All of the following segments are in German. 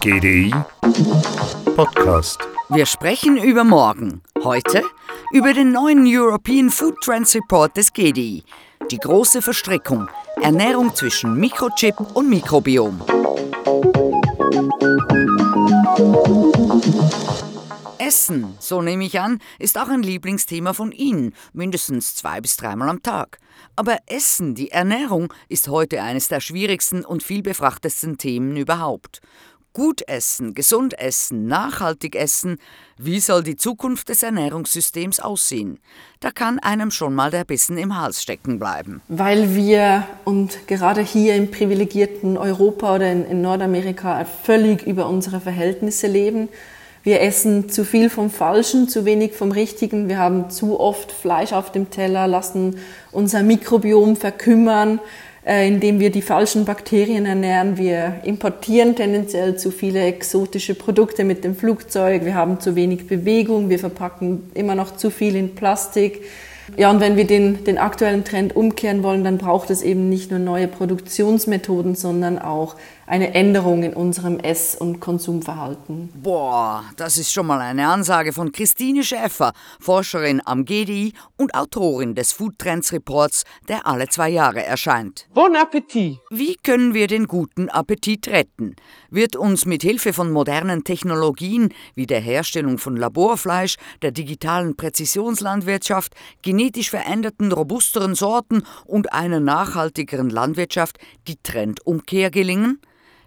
GDI Podcast. Wir sprechen über morgen. Heute über den neuen European Food Trends Report des GDI. Die große Verstrickung. Ernährung zwischen Mikrochip und Mikrobiom. Essen, so nehme ich an, ist auch ein Lieblingsthema von Ihnen, mindestens zwei bis dreimal am Tag. Aber Essen, die Ernährung, ist heute eines der schwierigsten und vielbefrachtesten Themen überhaupt. Gut essen, gesund essen, nachhaltig essen, wie soll die Zukunft des Ernährungssystems aussehen? Da kann einem schon mal der Bissen im Hals stecken bleiben. Weil wir und gerade hier im privilegierten Europa oder in, in Nordamerika völlig über unsere Verhältnisse leben wir essen zu viel vom Falschen, zu wenig vom Richtigen. Wir haben zu oft Fleisch auf dem Teller, lassen unser Mikrobiom verkümmern, äh, indem wir die falschen Bakterien ernähren. Wir importieren tendenziell zu viele exotische Produkte mit dem Flugzeug. Wir haben zu wenig Bewegung. Wir verpacken immer noch zu viel in Plastik. Ja, und wenn wir den, den aktuellen Trend umkehren wollen, dann braucht es eben nicht nur neue Produktionsmethoden, sondern auch eine Änderung in unserem Ess- und Konsumverhalten. Boah, das ist schon mal eine Ansage von Christine Schäfer, Forscherin am GDI und Autorin des Food Trends Reports, der alle zwei Jahre erscheint. Bon Appetit! Wie können wir den guten Appetit retten? Wird uns mit Hilfe von modernen Technologien wie der Herstellung von Laborfleisch, der digitalen Präzisionslandwirtschaft, genetisch veränderten robusteren Sorten und einer nachhaltigeren Landwirtschaft die Trendumkehr gelingen?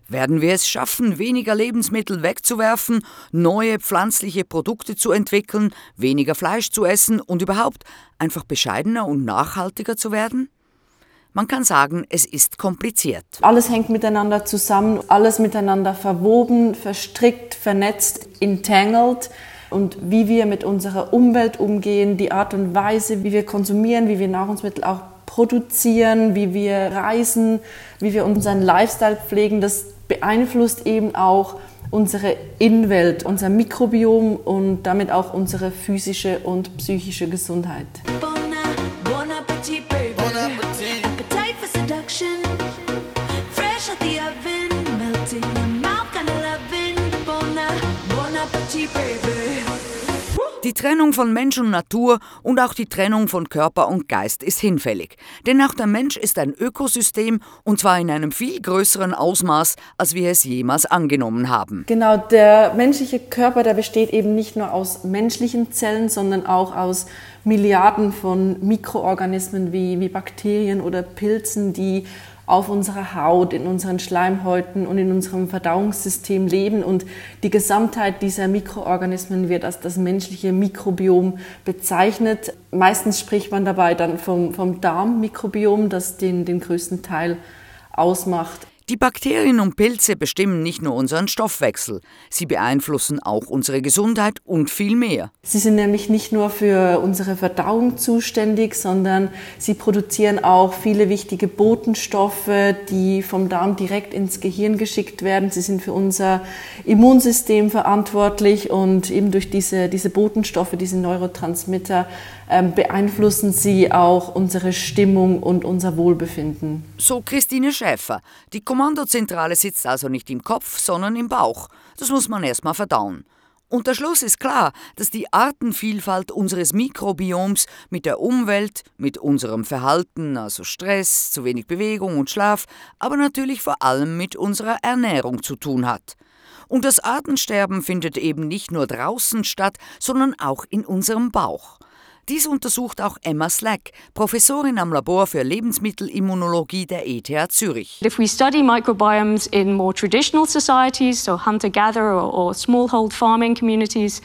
Werden wir es schaffen, weniger Lebensmittel wegzuwerfen, neue pflanzliche Produkte zu entwickeln, weniger Fleisch zu essen und überhaupt einfach bescheidener und nachhaltiger zu werden? Man kann sagen, es ist kompliziert. Alles hängt miteinander zusammen, alles miteinander verwoben, verstrickt, vernetzt, entangled. Und wie wir mit unserer Umwelt umgehen, die Art und Weise, wie wir konsumieren, wie wir Nahrungsmittel auch produzieren, wie wir reisen, wie wir unseren Lifestyle pflegen, das beeinflusst eben auch unsere Innenwelt, unser Mikrobiom und damit auch unsere physische und psychische Gesundheit. Bon, bon appetit, baby. Die Trennung von Mensch und Natur und auch die Trennung von Körper und Geist ist hinfällig. Denn auch der Mensch ist ein Ökosystem und zwar in einem viel größeren Ausmaß, als wir es jemals angenommen haben. Genau, der menschliche Körper, der besteht eben nicht nur aus menschlichen Zellen, sondern auch aus Milliarden von Mikroorganismen wie, wie Bakterien oder Pilzen, die auf unserer Haut, in unseren Schleimhäuten und in unserem Verdauungssystem leben. Und die Gesamtheit dieser Mikroorganismen wird als das menschliche Mikrobiom bezeichnet. Meistens spricht man dabei dann vom, vom Darmmikrobiom, das den, den größten Teil ausmacht. Die Bakterien und Pilze bestimmen nicht nur unseren Stoffwechsel, sie beeinflussen auch unsere Gesundheit und viel mehr. Sie sind nämlich nicht nur für unsere Verdauung zuständig, sondern sie produzieren auch viele wichtige Botenstoffe, die vom Darm direkt ins Gehirn geschickt werden. Sie sind für unser Immunsystem verantwortlich und eben durch diese, diese Botenstoffe, diese Neurotransmitter, beeinflussen sie auch unsere Stimmung und unser Wohlbefinden. So Christine Schäfer. Die Kommandozentrale sitzt also nicht im Kopf, sondern im Bauch. Das muss man erstmal verdauen. Und der Schluss ist klar, dass die Artenvielfalt unseres Mikrobioms mit der Umwelt, mit unserem Verhalten, also Stress, zu wenig Bewegung und Schlaf, aber natürlich vor allem mit unserer Ernährung zu tun hat. Und das Artensterben findet eben nicht nur draußen statt, sondern auch in unserem Bauch. Dies untersucht auch Emma Slack, Professorin am Labor für Lebensmittelimmunologie der ETH Zürich. If we study microbiomes in more traditional societies, so hunter-gatherer or, smallhold farming communities,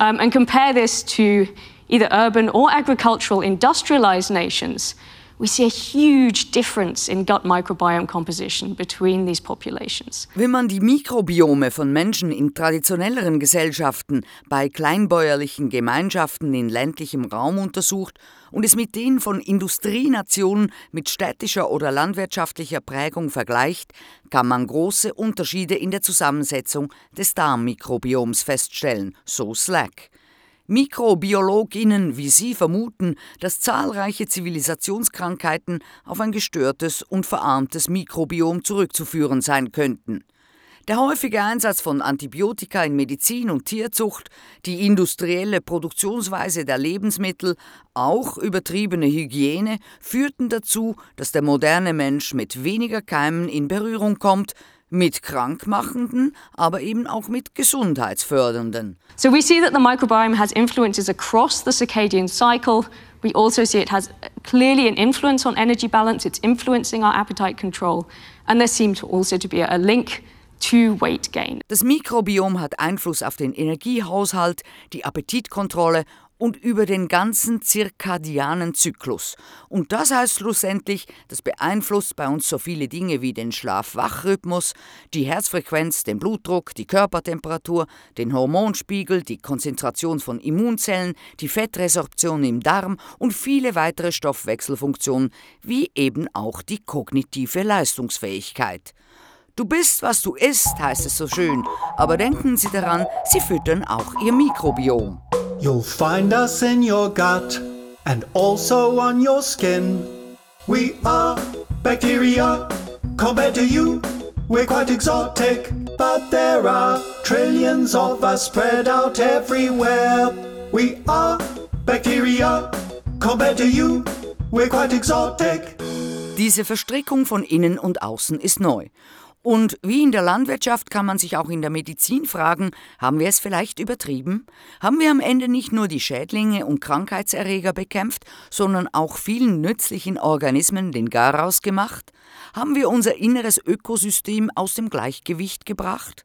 um, and compare this to either urban or agricultural industrialized nations, we see a huge difference in gut microbiome composition between these populations. Wenn man die Mikrobiome von Menschen in traditionelleren Gesellschaften bei kleinbäuerlichen Gemeinschaften in ländlichem Raum untersucht und es mit denen von Industrienationen mit städtischer oder landwirtschaftlicher Prägung vergleicht, kann man große Unterschiede in der Zusammensetzung des Darmmikrobioms feststellen, so Slack. Mikrobiologinnen wie Sie vermuten, dass zahlreiche Zivilisationskrankheiten auf ein gestörtes und verarmtes Mikrobiom zurückzuführen sein könnten. Der häufige Einsatz von Antibiotika in Medizin und Tierzucht, die industrielle Produktionsweise der Lebensmittel, auch übertriebene Hygiene führten dazu, dass der moderne Mensch mit weniger Keimen in Berührung kommt, mit krankmachenden, aber eben auch mit gesundheitsfördernden. So we see that the microbiome has influences across the circadian cycle. We also see it has clearly an influence on energy balance. It's influencing our appetite control. And there seems also to be a link to weight gain. Das Mikrobiom hat Einfluss auf den Energiehaushalt, die Appetitkontrolle und über den ganzen zirkadianen Zyklus. Und das heißt schlussendlich, das beeinflusst bei uns so viele Dinge wie den Schlaf-Wach-Rhythmus, die Herzfrequenz, den Blutdruck, die Körpertemperatur, den Hormonspiegel, die Konzentration von Immunzellen, die Fettresorption im Darm und viele weitere Stoffwechselfunktionen, wie eben auch die kognitive Leistungsfähigkeit. Du bist, was du isst, heißt es so schön, aber denken Sie daran, Sie füttern auch Ihr Mikrobiom. You'll find us in your gut and also on your skin. We are bacteria compared to you. We're quite exotic, but there are trillions of us spread out everywhere. We are bacteria compared to you. We're quite exotic. Diese Verstrickung von innen und außen ist neu. Und wie in der Landwirtschaft kann man sich auch in der Medizin fragen, haben wir es vielleicht übertrieben? Haben wir am Ende nicht nur die Schädlinge und Krankheitserreger bekämpft, sondern auch vielen nützlichen Organismen den Garaus gemacht? Haben wir unser inneres Ökosystem aus dem Gleichgewicht gebracht?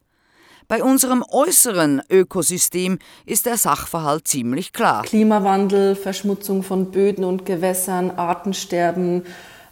Bei unserem äußeren Ökosystem ist der Sachverhalt ziemlich klar. Klimawandel, Verschmutzung von Böden und Gewässern, Artensterben,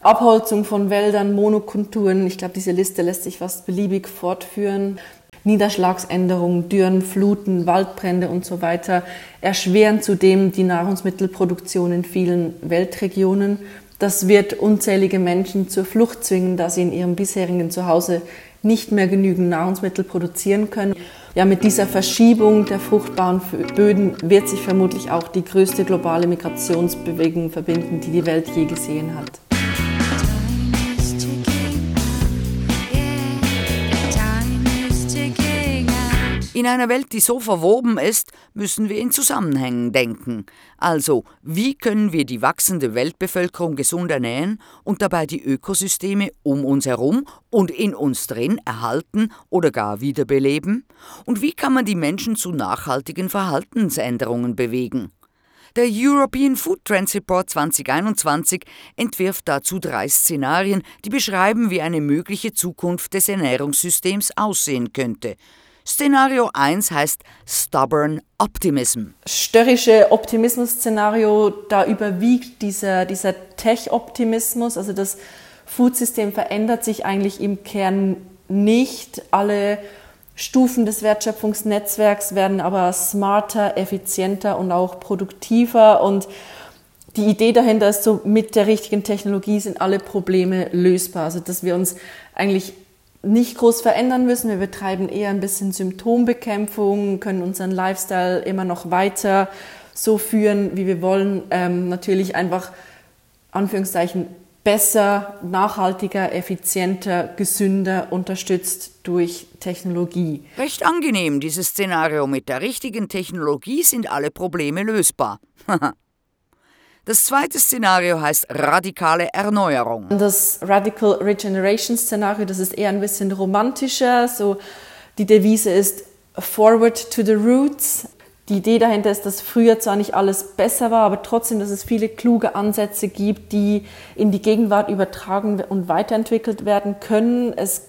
Abholzung von Wäldern, Monokulturen. Ich glaube, diese Liste lässt sich fast beliebig fortführen. Niederschlagsänderungen, Dürren, Fluten, Waldbrände und so weiter erschweren zudem die Nahrungsmittelproduktion in vielen Weltregionen. Das wird unzählige Menschen zur Flucht zwingen, da sie in ihrem bisherigen Zuhause nicht mehr genügend Nahrungsmittel produzieren können. Ja, mit dieser Verschiebung der fruchtbaren Böden wird sich vermutlich auch die größte globale Migrationsbewegung verbinden, die die Welt je gesehen hat. In einer Welt, die so verwoben ist, müssen wir in Zusammenhängen denken. Also, wie können wir die wachsende Weltbevölkerung gesund ernähren und dabei die Ökosysteme um uns herum und in uns drin erhalten oder gar wiederbeleben? Und wie kann man die Menschen zu nachhaltigen Verhaltensänderungen bewegen? Der European Food Trends Report 2021 entwirft dazu drei Szenarien, die beschreiben, wie eine mögliche Zukunft des Ernährungssystems aussehen könnte. Szenario 1 heißt Stubborn Optimism. Störrische Optimismus-Szenario, da überwiegt dieser, dieser Tech-Optimismus, also das Foodsystem verändert sich eigentlich im Kern nicht. Alle Stufen des Wertschöpfungsnetzwerks werden aber smarter, effizienter und auch produktiver und die Idee dahinter ist so, mit der richtigen Technologie sind alle Probleme lösbar. Also, dass wir uns eigentlich nicht groß verändern müssen. Wir betreiben eher ein bisschen Symptombekämpfung, können unseren Lifestyle immer noch weiter so führen, wie wir wollen. Ähm, natürlich einfach, Anführungszeichen, besser, nachhaltiger, effizienter, gesünder, unterstützt durch Technologie. Recht angenehm, dieses Szenario. Mit der richtigen Technologie sind alle Probleme lösbar. Das zweite Szenario heißt radikale Erneuerung. Das Radical Regeneration Szenario, das ist eher ein bisschen romantischer. So die Devise ist Forward to the Roots. Die Idee dahinter ist, dass früher zwar nicht alles besser war, aber trotzdem, dass es viele kluge Ansätze gibt, die in die Gegenwart übertragen und weiterentwickelt werden können. Es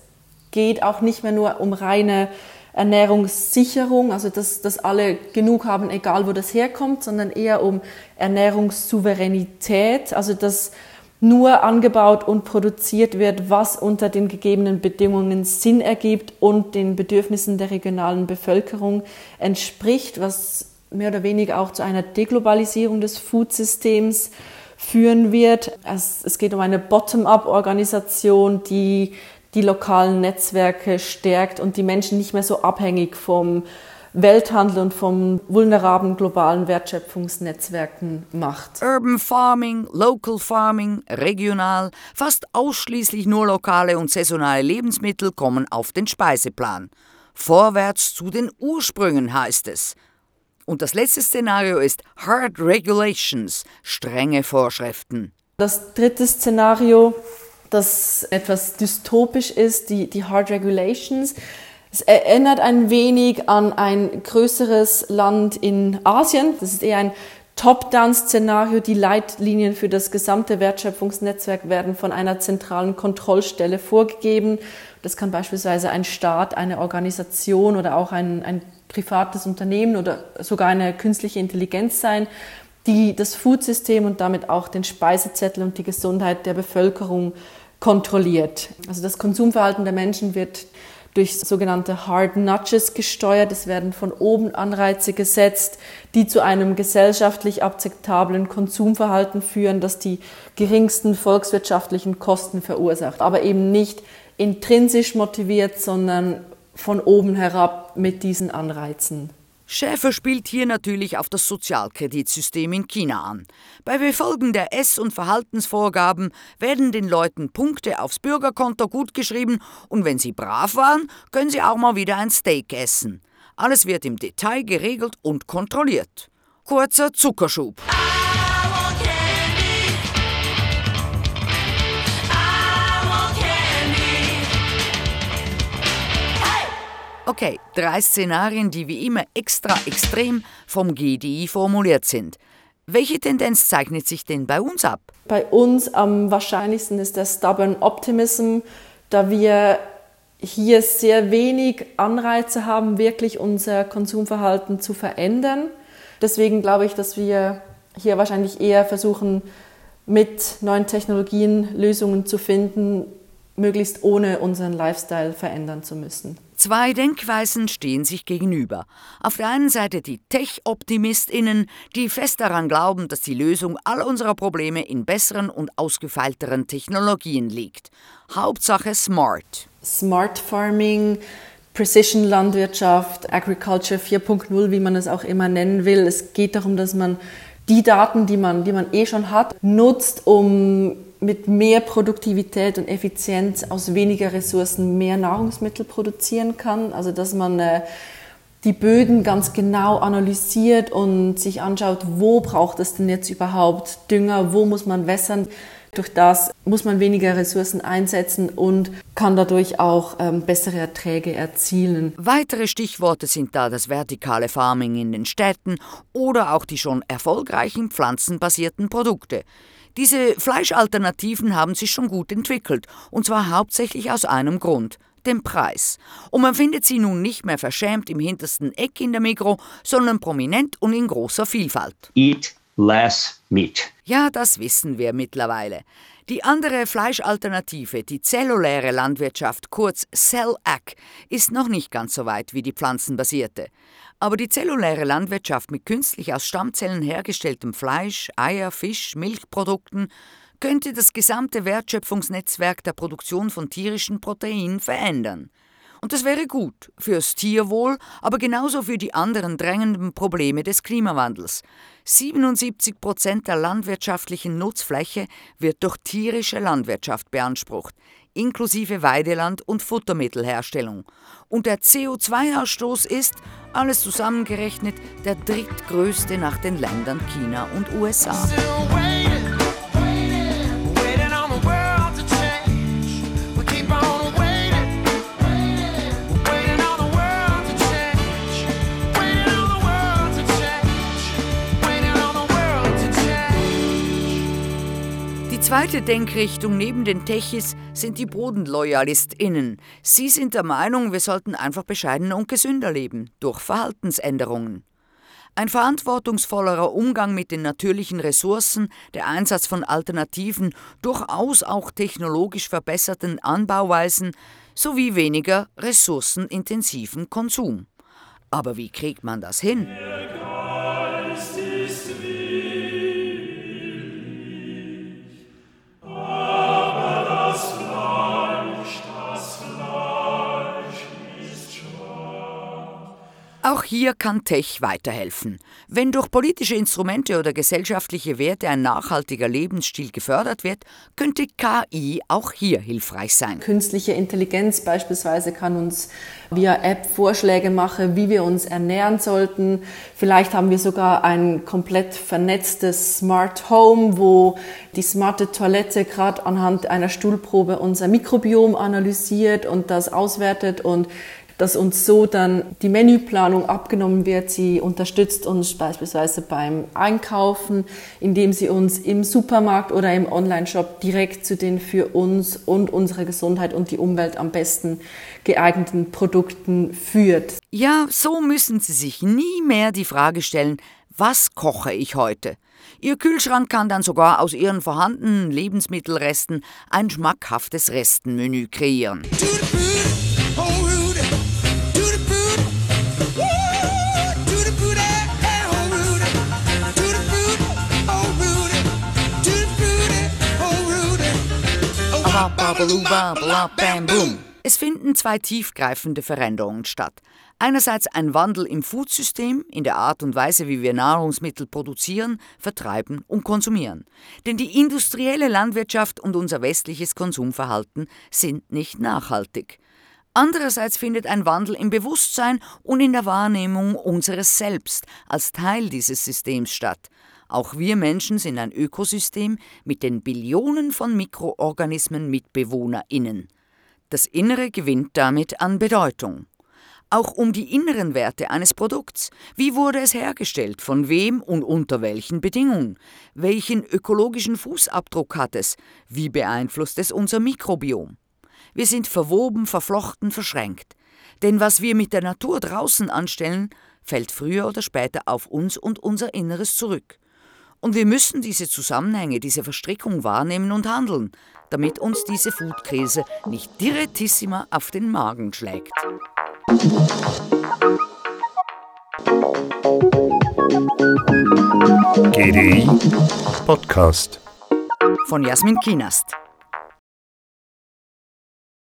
geht auch nicht mehr nur um reine Ernährungssicherung, also dass, dass alle genug haben, egal wo das herkommt, sondern eher um Ernährungssouveränität, also dass nur angebaut und produziert wird, was unter den gegebenen Bedingungen Sinn ergibt und den Bedürfnissen der regionalen Bevölkerung entspricht, was mehr oder weniger auch zu einer Deglobalisierung des Foodsystems führen wird. Es, es geht um eine Bottom-up-Organisation, die die lokalen Netzwerke stärkt und die Menschen nicht mehr so abhängig vom Welthandel und vom vulnerablen globalen Wertschöpfungsnetzwerken macht. Urban Farming, Local Farming, regional, fast ausschließlich nur lokale und saisonale Lebensmittel kommen auf den Speiseplan. Vorwärts zu den Ursprüngen heißt es. Und das letzte Szenario ist Hard Regulations, strenge Vorschriften. Das dritte Szenario, das etwas dystopisch ist, die, die Hard Regulations. Es erinnert ein wenig an ein größeres Land in Asien. Das ist eher ein Top-Down-Szenario. Die Leitlinien für das gesamte Wertschöpfungsnetzwerk werden von einer zentralen Kontrollstelle vorgegeben. Das kann beispielsweise ein Staat, eine Organisation oder auch ein, ein privates Unternehmen oder sogar eine künstliche Intelligenz sein, die das Foodsystem und damit auch den Speisezettel und die Gesundheit der Bevölkerung kontrolliert. Also das Konsumverhalten der Menschen wird durch sogenannte Hard Nudges gesteuert. Es werden von oben Anreize gesetzt, die zu einem gesellschaftlich akzeptablen Konsumverhalten führen, das die geringsten volkswirtschaftlichen Kosten verursacht, aber eben nicht intrinsisch motiviert, sondern von oben herab mit diesen Anreizen. Schäfer spielt hier natürlich auf das Sozialkreditsystem in China an. Bei Befolgen der Ess- und Verhaltensvorgaben werden den Leuten Punkte aufs Bürgerkonto gutgeschrieben und wenn sie brav waren, können sie auch mal wieder ein Steak essen. Alles wird im Detail geregelt und kontrolliert. Kurzer Zuckerschub. Okay, drei Szenarien, die wie immer extra extrem vom GDI formuliert sind. Welche Tendenz zeichnet sich denn bei uns ab? Bei uns am wahrscheinlichsten ist der Stubborn Optimism, da wir hier sehr wenig Anreize haben, wirklich unser Konsumverhalten zu verändern. Deswegen glaube ich, dass wir hier wahrscheinlich eher versuchen, mit neuen Technologien Lösungen zu finden, möglichst ohne unseren Lifestyle verändern zu müssen. Zwei Denkweisen stehen sich gegenüber. Auf der einen Seite die Tech-OptimistInnen, die fest daran glauben, dass die Lösung all unserer Probleme in besseren und ausgefeilteren Technologien liegt. Hauptsache smart. Smart Farming, Precision Landwirtschaft, Agriculture 4.0, wie man es auch immer nennen will. Es geht darum, dass man die Daten, die man, die man eh schon hat, nutzt, um mit mehr Produktivität und Effizienz aus weniger Ressourcen mehr Nahrungsmittel produzieren kann. Also dass man äh, die Böden ganz genau analysiert und sich anschaut, wo braucht es denn jetzt überhaupt Dünger, wo muss man wässern. Durch das muss man weniger Ressourcen einsetzen und kann dadurch auch ähm, bessere Erträge erzielen. Weitere Stichworte sind da das vertikale Farming in den Städten oder auch die schon erfolgreichen pflanzenbasierten Produkte. Diese Fleischalternativen haben sich schon gut entwickelt, und zwar hauptsächlich aus einem Grund, dem Preis. Und man findet sie nun nicht mehr verschämt im hintersten Eck in der Mikro, sondern prominent und in großer Vielfalt. Eat less meat. Ja, das wissen wir mittlerweile. Die andere Fleischalternative, die zelluläre Landwirtschaft, kurz Cell-Ag, ist noch nicht ganz so weit wie die pflanzenbasierte. Aber die zelluläre Landwirtschaft mit künstlich aus Stammzellen hergestelltem Fleisch, Eier, Fisch, Milchprodukten könnte das gesamte Wertschöpfungsnetzwerk der Produktion von tierischen Proteinen verändern. Und das wäre gut fürs Tierwohl, aber genauso für die anderen drängenden Probleme des Klimawandels. 77 Prozent der landwirtschaftlichen Nutzfläche wird durch tierische Landwirtschaft beansprucht inklusive Weideland und Futtermittelherstellung. Und der CO2-Ausstoß ist, alles zusammengerechnet, der drittgrößte nach den Ländern China und USA. Zweite Denkrichtung neben den Techis sind die BodenloyalistInnen. Sie sind der Meinung, wir sollten einfach bescheidener und gesünder leben, durch Verhaltensänderungen. Ein verantwortungsvollerer Umgang mit den natürlichen Ressourcen, der Einsatz von alternativen, durchaus auch technologisch verbesserten Anbauweisen sowie weniger ressourcenintensiven Konsum. Aber wie kriegt man das hin? Auch hier kann Tech weiterhelfen. Wenn durch politische Instrumente oder gesellschaftliche Werte ein nachhaltiger Lebensstil gefördert wird, könnte KI auch hier hilfreich sein. Künstliche Intelligenz beispielsweise kann uns via App Vorschläge machen, wie wir uns ernähren sollten. Vielleicht haben wir sogar ein komplett vernetztes Smart Home, wo die smarte Toilette gerade anhand einer Stuhlprobe unser Mikrobiom analysiert und das auswertet und dass uns so dann die Menüplanung abgenommen wird. Sie unterstützt uns beispielsweise beim Einkaufen, indem sie uns im Supermarkt oder im Onlineshop direkt zu den für uns und unsere Gesundheit und die Umwelt am besten geeigneten Produkten führt. Ja, so müssen Sie sich nie mehr die Frage stellen, was koche ich heute? Ihr Kühlschrank kann dann sogar aus Ihren vorhandenen Lebensmittelresten ein schmackhaftes Restenmenü kreieren. Es finden zwei tiefgreifende Veränderungen statt. Einerseits ein Wandel im Foodsystem, in der Art und Weise, wie wir Nahrungsmittel produzieren, vertreiben und konsumieren. Denn die industrielle Landwirtschaft und unser westliches Konsumverhalten sind nicht nachhaltig. Andererseits findet ein Wandel im Bewusstsein und in der Wahrnehmung unseres Selbst als Teil dieses Systems statt. Auch wir Menschen sind ein Ökosystem mit den Billionen von Mikroorganismen MitbewohnerInnen. Das Innere gewinnt damit an Bedeutung. Auch um die inneren Werte eines Produkts. Wie wurde es hergestellt? Von wem und unter welchen Bedingungen? Welchen ökologischen Fußabdruck hat es? Wie beeinflusst es unser Mikrobiom? Wir sind verwoben, verflochten, verschränkt. Denn was wir mit der Natur draußen anstellen, fällt früher oder später auf uns und unser Inneres zurück. Und wir müssen diese Zusammenhänge, diese Verstrickung wahrnehmen und handeln, damit uns diese Foodkrise nicht direttissima auf den Magen schlägt. GDI Podcast Von Jasmin Kienast.